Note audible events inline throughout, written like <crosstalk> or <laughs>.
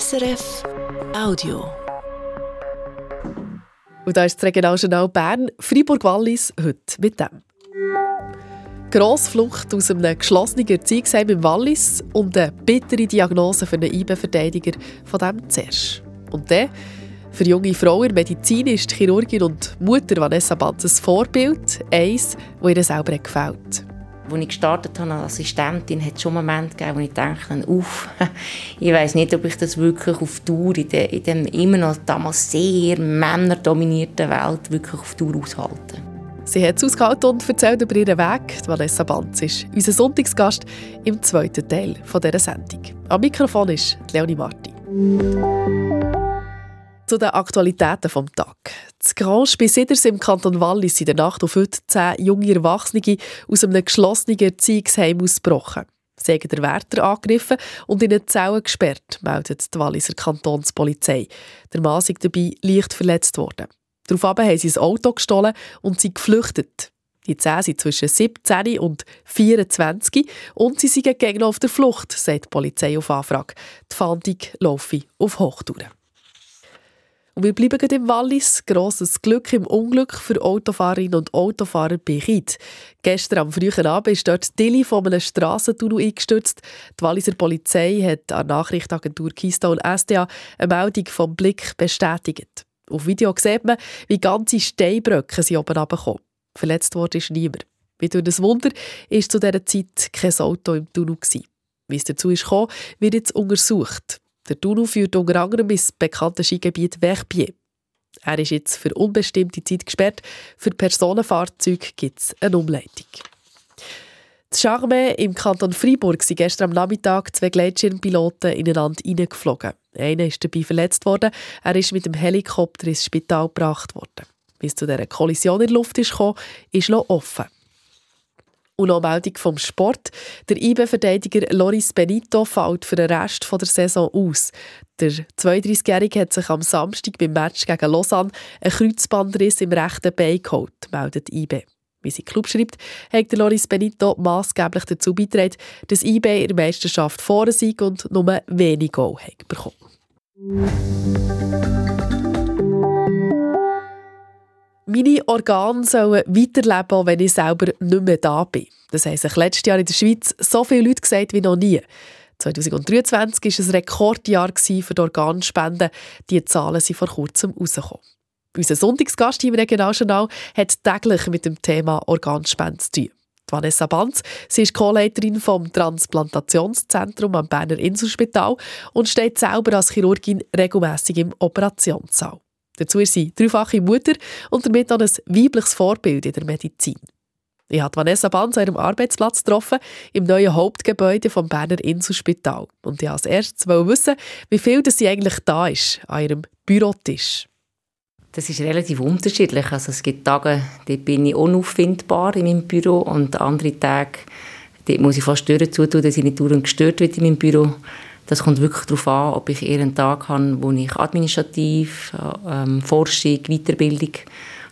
SRF Audio. Und da ist das Regionaljournal Bern, Freiburg-Wallis, heute mit dem. Grossflucht aus einem geschlossenen Erziehungsheim im Wallis und eine bittere Diagnose für einen IB-Verteidiger von dem zuerst. Und dann, für junge Frauen in Medizin ist Chirurgin und Mutter Vanessa Banz ein Vorbild, eins, das ihr selber gefällt. Als ich gestartet habe als Assistentin, hat es schon Momente gegeben, wo ich dachte, uff, <laughs> ich weiß nicht, ob ich das wirklich auf Tour in der, in immer noch damals sehr männerdominierten Welt wirklich auf Tour aushalte. Sie hat es ausgehalten und erzählt über ihren Weg. Vanessa Banz ist unser Sonntagsgast im zweiten Teil dieser Sendung. Am Mikrofon ist Leonie Marti. Zu den Aktualitäten des Tages. Das Grange bei Siders im Kanton Wallis in der Nacht auf heute zehn junge Erwachsene aus einem geschlossenen Erziehungsheim ausgebrochen. Sie haben den Wärter angegriffen und in eine Zelle gesperrt, meldet die Walliser Kantonspolizei. Der Mann ist dabei leicht verletzt worden. Daraufhin haben sie ein Auto gestohlen und sind geflüchtet. Die zehn sind zwischen 17 und 24 und sie sind gegen auf der Flucht, sagt die Polizei auf Anfrage. Die Fahndung laufe auf Hochtouren. Und wir bleiben im Wallis. Grosses Glück im Unglück für Autofahrerinnen und Autofahrer bei Chid. Gestern am frühen Abend ist dort Dilly von einem Strassentunnel eingestürzt. Die Walliser Polizei hat an Nachrichtenagentur Keystone SDA eine Meldung vom Blick bestätigt. Auf Video sieht man, wie ganze Steinbrücken sie oben runterkommen. Verletzt wurde ist niemand. Wie durch das Wunder war zu dieser Zeit kein Auto im Tunnel. Wie es dazu ist gekommen, wird jetzt untersucht. Der Tunnel führt unter anderem ins bekannte Skigebiet Verbier. Er ist jetzt für unbestimmte Zeit gesperrt. Für Personenfahrzeuge gibt es eine Umleitung. Das Charme im Kanton Freiburg sind gestern am Nachmittag zwei Gleitschirmpiloten ineinander hineingeflogen. Einer ist dabei verletzt worden. Er ist mit dem Helikopter ins Spital gebracht worden. Bis zu dieser Kollision in der Luft ist gekommen, ist noch offen. Und noch Meldung vom Sport. Der IB-Verteidiger Loris Benito fällt für den Rest der Saison aus. Der 32-Jährige hat sich am Samstag beim Match gegen Lausanne einen Kreuzbandriss im rechten Bein geholt, meldet IB. Wie sein Club schreibt, hat Loris Benito maßgeblich dazu beigetragen, dass IB in der Meisterschaft vorne sei und nur wenig Goal bekommen. Meine Organe sollen weiterleben, auch wenn ich selber nicht mehr da bin. Das haben sich letztes Jahr in der Schweiz so viele Leute gesagt wie noch nie. 2023 war ein Rekordjahr für die Organspenden. Diese Zahlen sind vor kurzem rausgekommen. Unser Sonntagsgast im Regionaljournal hat täglich mit dem Thema Organspende zu tun. Vanessa Banz, sie ist Co-Leiterin vom Transplantationszentrum am Berner Inselspital und steht selber als Chirurgin regelmäßig im Operationssaal. Dazu ist sie dreifache Mutter und damit auch ein weibliches Vorbild in der Medizin. Ich habe Vanessa Banz an ihrem Arbeitsplatz getroffen, im neuen Hauptgebäude vom Berner Inselspital. Und ich wollte als erstes wissen, wie viel das sie eigentlich da ist an ihrem Bürotisch. Das ist relativ unterschiedlich. Also es gibt Tage, da bin ich unauffindbar in meinem Büro und andere Tage, dort muss ich fast Türen zutun, dass ich nicht gestört werde in meinem Büro. Das kommt wirklich darauf an, ob ich eher einen Tag habe, wo ich administrativ, ähm, Forschung, Weiterbildung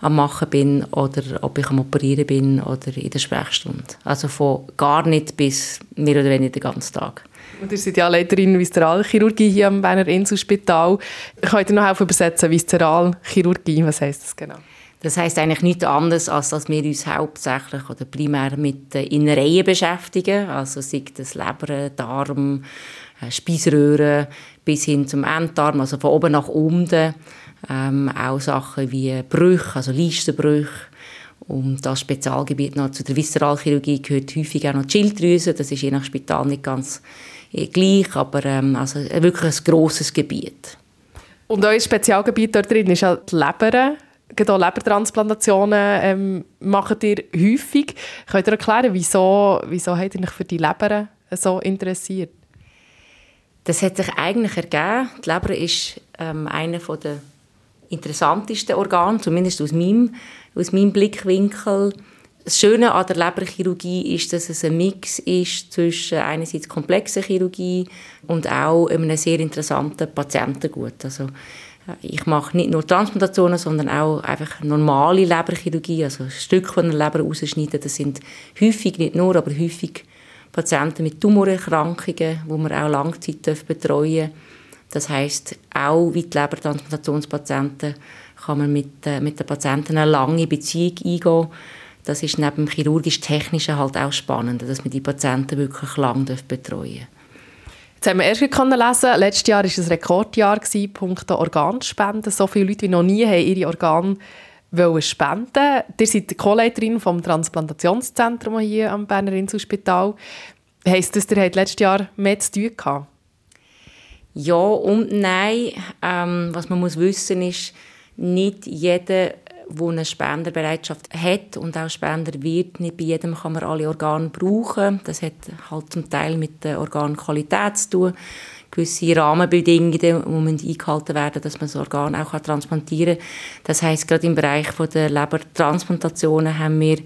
am machen bin oder ob ich am Operieren bin oder in der Sprechstunde. Also von gar nicht bis mehr oder weniger den ganzen Tag. Und ihr seid ja Leiterin Viszeralchirurgie hier am Berner Inselspital. Könnt ihr noch helfen übersetzen, Viszeralchirurgie, was heisst das genau? Das heißt eigentlich nichts anderes, als dass wir uns hauptsächlich oder primär mit den Innereien beschäftigen, also sei das Leber, Darm, äh, Speiseröhre bis hin zum Enddarm, also von oben nach unten. Ähm, auch Sachen wie Brüche, also Leistenbrüche. Und das Spezialgebiet noch zu der Viszeralchirurgie gehört häufig auch noch die Schilddrüse. Das ist je nach Spital nicht ganz äh, gleich, aber ähm, also wirklich ein grosses Gebiet. Und euer Spezialgebiet dort drin ist halt die Leber. Gerade Lebertransplantationen ähm, macht ihr häufig. Könnt ihr erklären, wieso, wieso habt ihr euch für die Leber so interessiert? Das hat sich eigentlich ergeben. Die Leber ist ähm, einer der interessantesten Organe, zumindest aus meinem, aus meinem Blickwinkel. Das Schöne an der Leberchirurgie ist, dass es ein Mix ist zwischen einerseits komplexer Chirurgie und auch einem sehr interessanten Patientengut. Also, äh, ich mache nicht nur Transplantationen, sondern auch einfach normale Leberchirurgie, also Stücke von der Leber rausschneiden. Das sind häufig, nicht nur, aber häufig Patienten mit Tumorerkrankungen, wo man auch Langzeit betreuen darf. Das heißt, auch wie die Lebertransplantationspatienten kann man mit, äh, mit den Patienten eine lange Beziehung eingehen. Das ist neben dem chirurgisch-technischen halt auch spannend, dass man die Patienten wirklich lange betreuen darf. Jetzt haben wir erst lesen letztes Jahr war ein Rekordjahr, punkto Organspenden. So viele Leute wie noch nie haben ihre Organe wollen spenden. Ihr seid Co-Leiterin des Transplantationszentrum hier am Berner Inselspital. Heisst das, ihr habt letztes Jahr mehr zu tun gehabt? Ja und nein. Ähm, was man muss wissen ist, nicht jeder, der eine Spenderbereitschaft hat und auch Spender wird, nicht bei jedem kann man alle Organe brauchen. Das hat halt zum Teil mit der Organqualität zu tun. Gewisse Rahmenbedingungen die eingehalten werden, dass man das Organ auch transplantieren kann. Das heißt gerade im Bereich der Lebertransplantationen haben wir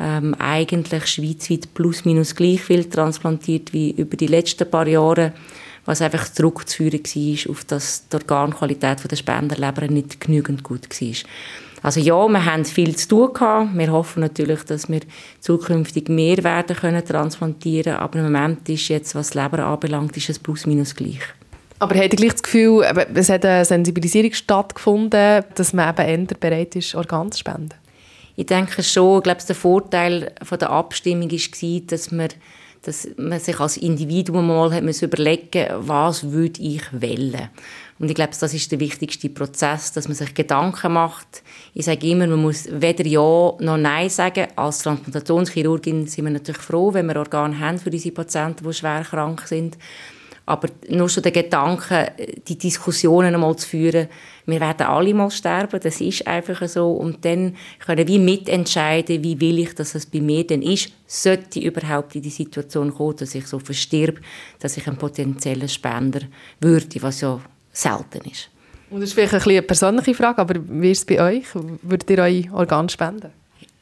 ähm, eigentlich schweizweit plus minus gleich viel transplantiert wie über die letzten paar Jahre was einfach zurückzuführen war auf dass die Organqualität der Spenderleber nicht genügend gut war. Also ja, wir haben viel zu tun gehabt. Wir hoffen natürlich, dass wir zukünftig mehr werden können transplantieren, aber im Moment ist jetzt, was Leber anbelangt, ist es plus minus gleich. Aber habt ihr gleich das Gefühl, es hat eine Sensibilisierung stattgefunden, dass man eben eher bereit ist, Organe zu spenden? Ich denke schon. Ich glaube, der Vorteil von der Abstimmung war, dass man dass man sich als Individuum mal hat überlegen was würde ich wählen. Und ich glaube, das ist der wichtigste Prozess, dass man sich Gedanken macht. Ich sage immer, man muss weder Ja noch Nein sagen. Als Transplantationschirurgin sind wir natürlich froh, wenn wir Organe haben für unsere Patienten, die schwer krank sind. Aber nur schon der Gedanke, die Diskussionen einmal zu führen, wir werden alle mal sterben, das ist einfach so. Und dann können wir mitentscheiden, wie will ich, dass es bei mir denn ist, sollte ich überhaupt in die Situation kommen, dass ich so verstirb, dass ich ein potenzieller Spender würde, was ja selten ist. Und das ist vielleicht eine persönliche Frage, aber wie ist es bei euch? Würdet ihr euch Organ spenden?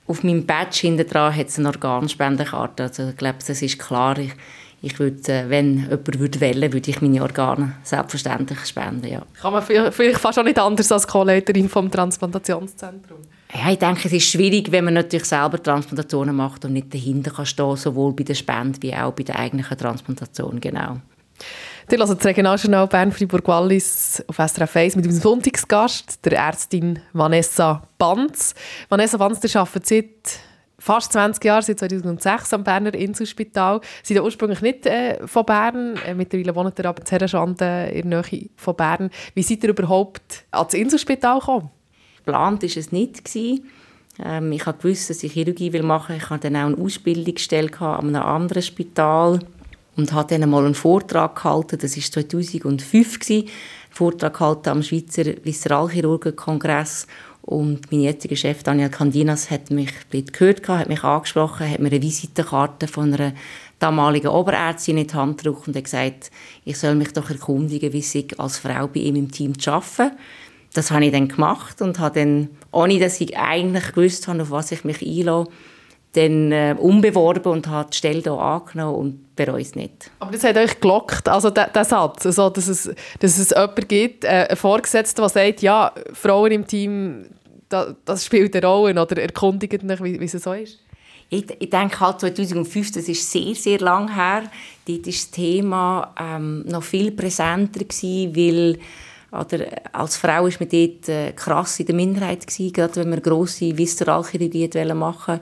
Auf meinem Badge hinten dran hat es eine Organspendekarte. Also ich glaube, das ist klar. Ich, ich würde, äh, wenn jemand würde wählen würde, ich meine Organe selbstverständlich spenden, ja. Kann man vielleicht fast auch nicht anders als Co-Leiterin vom Transplantationszentrum? Ja, ich denke, es ist schwierig, wenn man natürlich selber Transplantationen macht und nicht dahinter kann stehen, sowohl bei der Spende wie auch bei der eigentlichen Transplantation, genau. Ihr hört das Regionaljournal Bern-Fribourg-Wallis auf SRF 1 mit unserem Sonntagsgast, der Ärztin Vanessa Banz. Vanessa Banz, ihr arbeitet seit fast 20 Jahren, seit 2006 am Berner Inselspital. Sie sind ursprünglich nicht äh, von Bern, äh, mittlerweile wohnt ihr aber in Herrenschande in der Nähe von Bern. Wie seid ihr überhaupt ans Inselspital gekommen? Geplant war es nicht. Ähm, ich wusste, dass ich Chirurgie machen will. Ich hatte dann auch eine Ausbildungsstelle an einem anderen Spital und habe dann mal einen Vortrag gehalten. Das war 2005. Einen Vortrag gehalten am Schweizer Visceralchirurgenkongress und mein jetziger Chef Daniel Candinas hat mich gehört, hat mich angesprochen, hat mir eine Visitenkarte von einer damaligen Oberärztin in die Hand gedrückt und hat gesagt, ich soll mich doch erkundigen, wie es als Frau bei ihm im Team zu arbeiten. Das habe ich dann gemacht und habe dann, ohne dass ich eigentlich gewusst habe, auf was ich mich einlasse, dann äh, umbeworben und habe die Stelle hier angenommen und bereue es nicht. Aber das hat euch gelockt, also der, der Satz, also, dass, es, dass es jemanden gibt, äh, einen Vorgesetzten, der sagt, ja, Frauen im Team, da, das spielt eine Rolle oder erkundigt mich, wie, wie es so ist? Ich, ich, denke halt 2005, das ist sehr, sehr lang her, dort war das Thema ähm, noch viel präsenter gewesen, weil oder als Frau war man dort äh, krass in der Minderheit gewesen, gerade wenn man grosse Visceralchirurgie machen wollte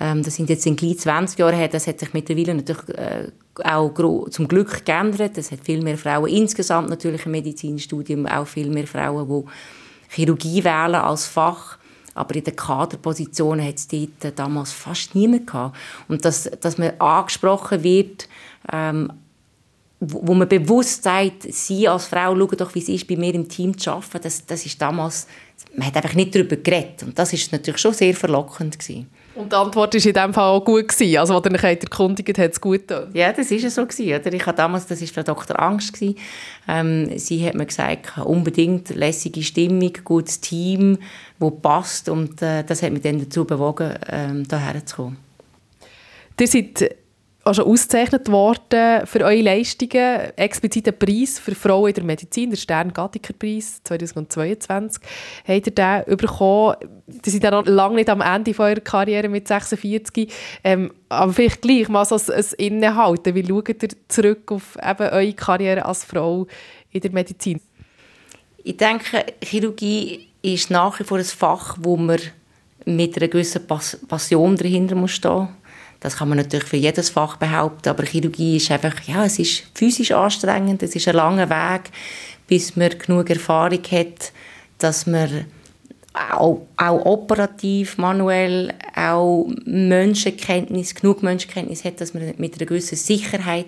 ähm, das sind jetzt in gleich 20 Jahre her. Das hat sich mittlerweile natürlich äh, auch zum Glück geändert. Es hat viel mehr Frauen insgesamt natürlich im Medizinstudium, auch viel mehr Frauen, die Chirurgie wählen als Fach. Aber in den Kaderpositionen hat es dort äh, damals fast niemand gehabt. Und dass, dass man angesprochen wird, ähm, wo, wo man bewusst sagt, sie als Frau, schauen doch, wie es ist, bei mir im Team zu arbeiten, das, das ist damals, man hat einfach nicht darüber geredet. Und das ist natürlich schon sehr verlockend gewesen. Und die Antwort war in diesem Fall auch gut. Gewesen. Also, als ihr euch erkundigt hat es gut getan. Ja, das war so. Gewesen, oder? Ich hatte damals, das war Frau Dr. Angst. Gewesen. Ähm, sie hat mir gesagt, unbedingt lässige Stimmung, gutes Team, das passt. Und äh, das hat mich dann dazu bewogen, ähm, hierher zu kommen. Ihr seid auch schon ausgezeichnet worden für eure Leistungen. Explizit Preis für Frauen in der Medizin, der Stern-Gattiker-Preis 2022, habt ihr den bekommen. Die sind dann noch lange nicht am Ende eurer Karriere mit 46. Ähm, aber vielleicht gleich mal so ein, ein. Wie schaut ihr zurück auf eben eure Karriere als Frau in der Medizin? Ich denke, Chirurgie ist nach wie vor ein Fach, wo man mit einer gewissen Passion dahinter muss stehen das kann man natürlich für jedes Fach behaupten, aber Chirurgie ist einfach, ja, es ist physisch anstrengend, es ist ein langer Weg, bis man genug Erfahrung hat, dass man auch, auch operativ, manuell, auch Menschenkenntnis, genug Menschenkenntnis hat, dass man mit einer gewissen Sicherheit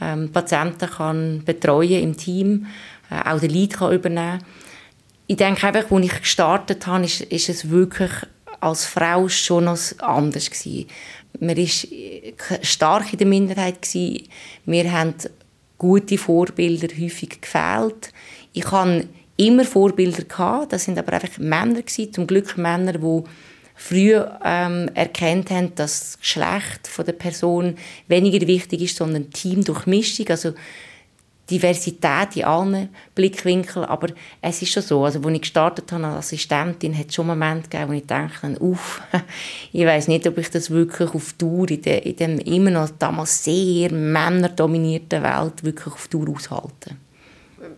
ähm, Patienten kann betreuen im Team, äh, auch den Lead kann übernehmen. Ich denke einfach, als ich gestartet habe, ist, ist es wirklich als Frau schon noch anders gewesen. Man war stark in der Minderheit. Gewesen. Wir haben gute Vorbilder häufig gefehlt. Ich hatte immer Vorbilder. Gehabt. Das sind aber einfach Männer. Gewesen. Zum Glück Männer, die früh ähm, erkannt haben, dass das Geschlecht der Person weniger wichtig ist, sondern Team durch Mischung. Also Diversität in allen Blickwinkeln, aber es ist schon so, also als ich gestartet habe als Assistentin, hat es schon Momente gegeben, wo ich dachte, uff, <laughs> ich weiß nicht, ob ich das wirklich auf Dauer in der, in dem immer noch damals sehr männerdominierten Welt wirklich auf Dauer aushalte.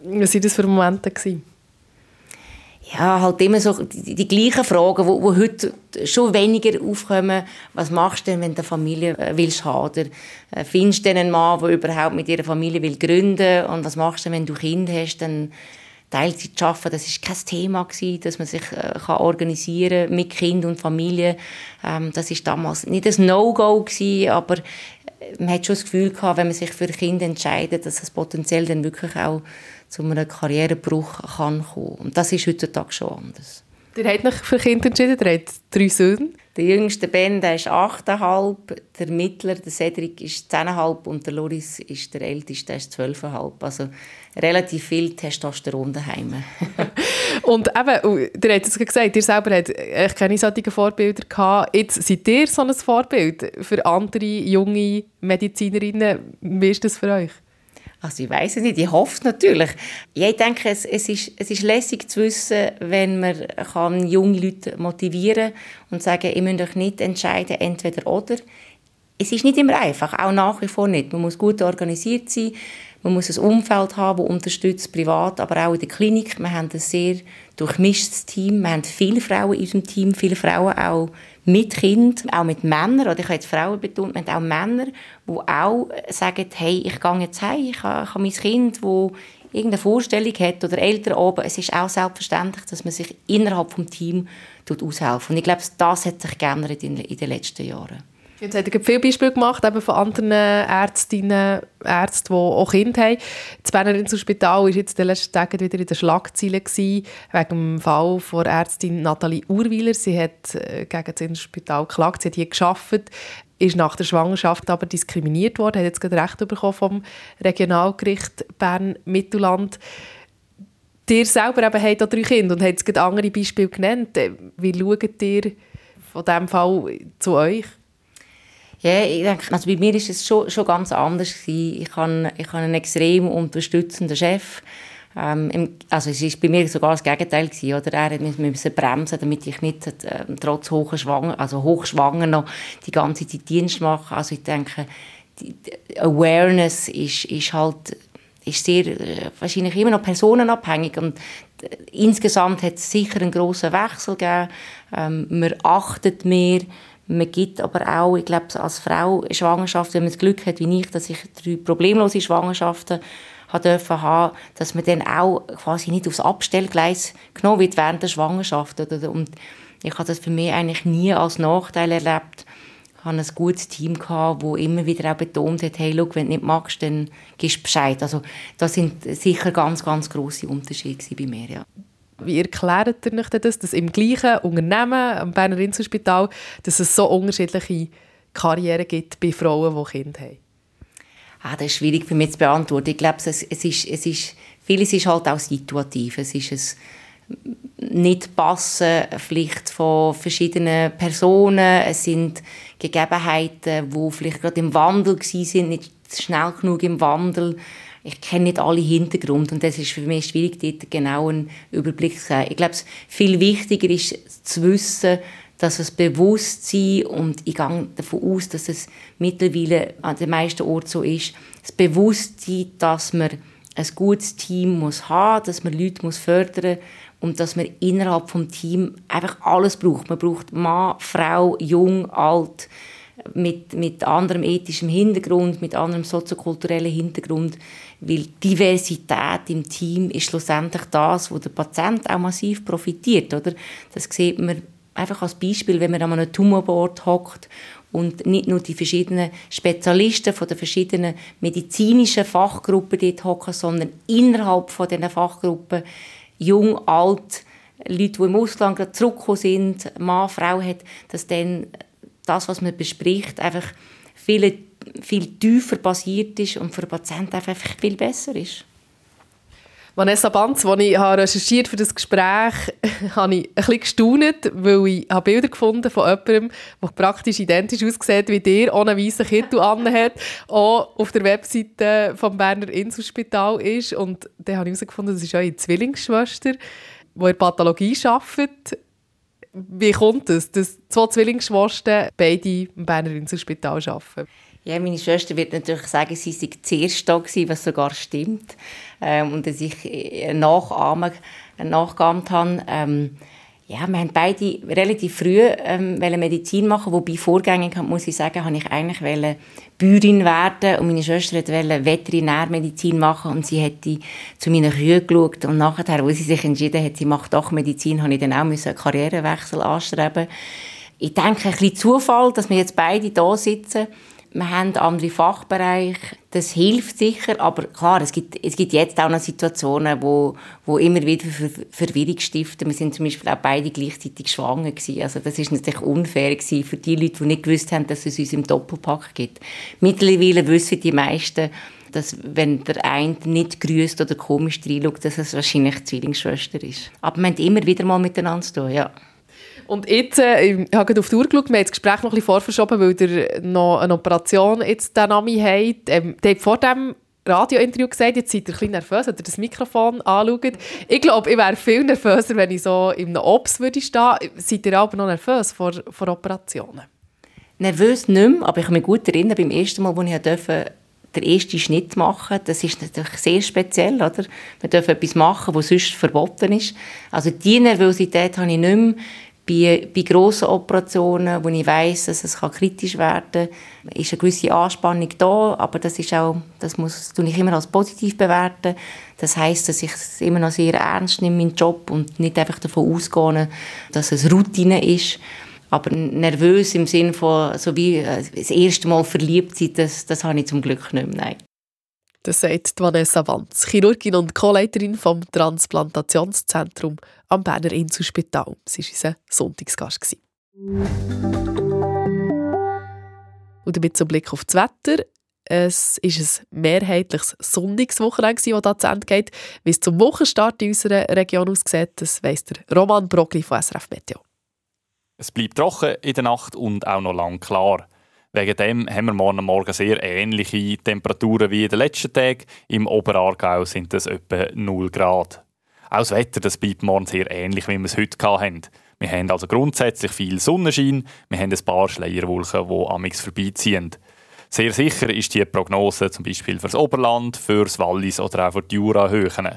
Was waren das für Momente? Gewesen? Ja, halt immer so die, die gleichen Fragen, die heute schon weniger aufkommen. Was machst du denn, wenn du eine Familie äh, willst haben? Oder äh, findest du einen Mann, der überhaupt mit ihrer Familie will gründen? Und was machst du, wenn du Kinder hast? Dann Teilzeit arbeiten, das ist kein Thema gewesen, dass man sich äh, kann organisieren mit Kind und Familie. Ähm, das ist damals nicht ein No-Go gewesen, aber äh, man hat schon das Gefühl gehabt, wenn man sich für Kinder entscheidet, dass es potenziell dann wirklich auch zu einem Karrierebruch kann kommen. Und das ist heutzutage schon anders. Ihr habt euch für Kinder entschieden, ihr habt drei Söhne. Der jüngste Ben der ist 8,5, der mittlere, der Cedric, ist 10,5 und der Loris ist der älteste, der ist 12,5. Also relativ viel Testosteron daheim. <laughs> und eben, ihr habt es gesagt, ihr selber habt keine solchen Vorbilder gehabt. Jetzt seid ihr so ein Vorbild für andere junge Medizinerinnen. Wie ist das für euch? Also ich weiß es nicht, ich hoffe natürlich. Ich denke, es, es, ist, es ist lässig zu wissen, wenn man kann junge Leute motivieren und sagen, ihr müsst euch nicht entscheiden, entweder oder. Es ist nicht immer einfach, auch nach wie vor nicht. Man muss gut organisiert sein, man muss ein Umfeld haben, das unterstützt, privat, aber auch in der Klinik. Wir haben ein sehr durchmischtes Team. Wir haben viele Frauen in unserem Team, viele Frauen auch mit Kind, auch mit Männern, oder ich habe jetzt Frauen betont, haben auch Männer, die auch sagen, hey, ich gehe jetzt heim, ich habe, mein Kind, das irgendeine Vorstellung hat oder Eltern oben, es ist auch selbstverständlich, dass man sich innerhalb des Teams aushelfen. Und ich glaube, das hat sich geändert in, in den letzten Jahren. Jetzt hat er viele Beispiele gemacht eben von anderen Ärztinnen, Ärzten, die auch Kinder haben. Das Berner Inselspital war jetzt in den letzten Tagen wieder in den Schlagzeilen wegen dem Fall von Ärztin Nathalie Urwiler. Sie hat äh, gegen das Inselspital geklagt, sie hat hier gearbeitet, ist nach der Schwangerschaft aber diskriminiert worden, hat jetzt gerade Recht bekommen vom Regionalgericht Bern-Mittelland. Ihr selber eben habt auch drei Kinder und habt jetzt andere Beispiele genannt. Wie schaut ihr von diesem Fall zu euch? Ja, ich denke, also bei mir ist es schon, schon ganz anders gewesen. Ich habe, ich einen extrem unterstützenden Chef. Ähm, also es ist bei mir sogar das Gegenteil gewesen, oder? Er musste bremsen, damit ich nicht äh, trotz hochschwanger, also hochschwanger noch die ganze Zeit Dienst mache. Also ich denke, die, die Awareness ist, ist halt ist sehr, äh, wahrscheinlich immer noch personenabhängig und äh, insgesamt hat es sicher einen grossen Wechsel gegeben. Ähm, man achtet mehr man gibt aber auch, ich glaube, als Frau Schwangerschaft, wenn man das Glück hat, wie ich, dass ich drei problemlose Schwangerschaften dürfen haben, dass man dann auch quasi nicht aufs Abstellgleis genommen wird während der Schwangerschaft. Und ich habe das für mich eigentlich nie als Nachteil erlebt. Ich hatte ein gutes Team, das immer wieder auch betont hat, hey, look, wenn du nicht magst, dann gibst du Bescheid. Also das sind sicher ganz, ganz grosse Unterschiede bei mir, ja. Wie erklärt ihr euch das, dass im gleichen Unternehmen, am Berner Inselspital, dass es so unterschiedliche Karrieren gibt bei Frauen, die Kinder haben? Ah, das ist schwierig für mich zu beantworten. Ich glaube, es, es, ist, es ist, vieles ist halt auch situativ. Es ist nicht passen, vielleicht von verschiedenen Personen. Es sind Gegebenheiten, wo vielleicht gerade im Wandel sind, nicht schnell genug im Wandel. Ich kenne nicht alle Hintergründe und das ist für mich schwierig, dort genau einen Überblick zu haben. Ich glaube, viel wichtiger ist zu wissen, dass es Bewusstsein und ich gehe davon aus, dass es mittlerweile an den meisten Orten so ist, das Bewusstsein, dass man ein gutes Team muss haben, dass man Leute muss fördern und dass man innerhalb vom Team einfach alles braucht. Man braucht Mann, Frau, jung, alt, mit, mit anderem ethischem Hintergrund, mit anderem soziokulturellen Hintergrund, weil Diversität im Team ist schlussendlich das, wo der Patient auch massiv profitiert, oder? Das sieht man einfach als Beispiel, wenn man an einem Tumorboard hockt und nicht nur die verschiedenen Spezialisten von den verschiedenen medizinischen Fachgruppen dort hocken, sondern innerhalb von diesen Fachgruppen jung, alt, Leute, die im Ausland gerade zurückgekommen sind, Mann, Frau hat, dass dann das, was man bespricht, einfach viel, viel tiefer basiert ist und für den Patienten einfach viel besser ist. Vanessa Banz, als ich recherchiert für das Gespräch <laughs> habe ich ein bisschen gestaunt, weil ich Bilder gefunden von jemandem, der praktisch identisch aussieht wie dir, ohne weißen Kittel hat, <laughs> auch auf der Webseite des Berner Inselspital ist. Und dann habe ich herausgefunden, das ist eure Zwillingsschwester, die in der Pathologie arbeitet. Wie kommt es, dass zwei Zwillingsschwestern beide im Berner Inselspital arbeiten? Ja, meine Schwester wird natürlich sagen, sie sei zuerst da gewesen, was sogar stimmt. Ähm, und dass ich äh, nachahmen, nachgeahmt habe. Ähm, ja, wir haben beide relativ früh ähm, Medizin machen, wobei vorgängig, muss ich sagen, habe ich eigentlich Bäuerin werden und meine Schwester wollte Veterinärmedizin machen und sie hätte zu meinen Kühen geschaut und nachher, wo sie sich entschieden hat, sie macht doch Medizin, habe ich dann auch einen Karrierewechsel anstreben. Ich denke, ein bisschen Zufall, dass wir jetzt beide da sitzen wir haben andere Fachbereiche, das hilft sicher, aber klar, es gibt, es gibt jetzt auch noch Situationen, wo, wo immer wieder Ver Verwirrung stiften. Wir sind zum Beispiel auch beide gleichzeitig schwanger gewesen. Also das ist natürlich unfair gewesen für die Leute, die nicht gewusst haben, dass es uns im Doppelpack gibt. Mittlerweile wissen die meisten, dass wenn der eine nicht grüßt oder komisch reinschaut, dass es wahrscheinlich Zwillingsschwester ist. Aber wir haben immer wieder mal miteinander zu tun, ja. Und jetzt, äh, ich habe auf die Uhr geschaut, wir haben das Gespräch noch ein bisschen vorverschoben, weil ihr noch eine Operation jetzt den Nami habt. Ähm, ihr habt vor dem Radiointerview gesagt, jetzt seid ihr ein bisschen nervös, wenn ihr das Mikrofon anschaut. Ich glaube, ich wäre viel nervöser, wenn ich so in einem Ops würde stehen. Seid ihr aber noch nervös vor, vor Operationen? Nervös nicht mehr, aber ich kann mich gut erinnern, beim ersten Mal, als ich durfte, den ersten Schnitt machen Das ist natürlich sehr speziell, oder? Man darf etwas machen, was sonst verboten ist. Also diese Nervosität habe ich nicht mehr. Bei, bei grossen Operationen, wo ich weiß, dass es kritisch werden kann, ist eine gewisse Anspannung da, aber das ist auch, das muss das ich immer als positiv bewerten. Das heißt, dass ich es immer noch sehr ernst nehme, meinen Job, und nicht einfach davon ausgehe, dass es Routine ist. Aber nervös im Sinne von, so wie äh, das erste Mal verliebt sein, das, das habe ich zum Glück nicht mehr. Nein. Das sagt Vanessa Wanz, Chirurgin und Co-Leiterin vom Transplantationszentrum am Berner Inselspital. Sie war unser Sonntagsgast. Und damit zum Blick auf das Wetter. Es ist ein mehrheitliches Sonntagswochenende, das da zu Ende geht. Wie es zum Wochenstart in unserer Region aussieht, das weiss der Roman Brogli von SRF Meteo. Es bleibt trocken in der Nacht und auch noch lang klar. Wegen dem haben wir morgen Morgen sehr ähnliche Temperaturen wie in den letzten Tagen. Im Oberaargau sind es etwa 0 Grad. Auch das Wetter das bleibt morgen sehr ähnlich, wie wir es heute hatten. Wir haben also grundsätzlich viel Sonnenschein, wir haben ein paar Schleierwolken, die amix vorbeiziehen. Sehr sicher ist die Prognose zum Beispiel das Oberland, für das Wallis oder auch für die Jurahöhen.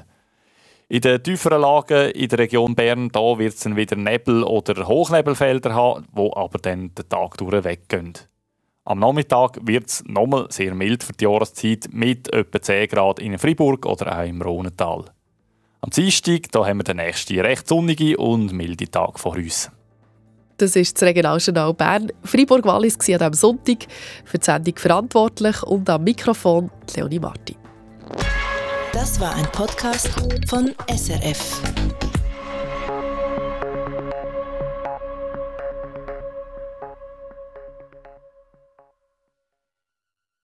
In den tieferen Lagen in der Region Bern wird es wieder Nebel- oder Hochnebelfelder haben, die aber dann den Tag durch weggehen. Am Nachmittag wird es nochmal sehr mild für die Jahreszeit mit etwa 10 Grad in Fribourg oder auch im Rhonental. Am Dienstag da haben wir den nächsten recht sonnige und milde Tag vor uns. Das ist das Regionaljournal Bern. Fribourg-Wallis war an diesem Sonntag für die Sendung verantwortlich und am Mikrofon Leonie Marti. Das war ein Podcast von SRF.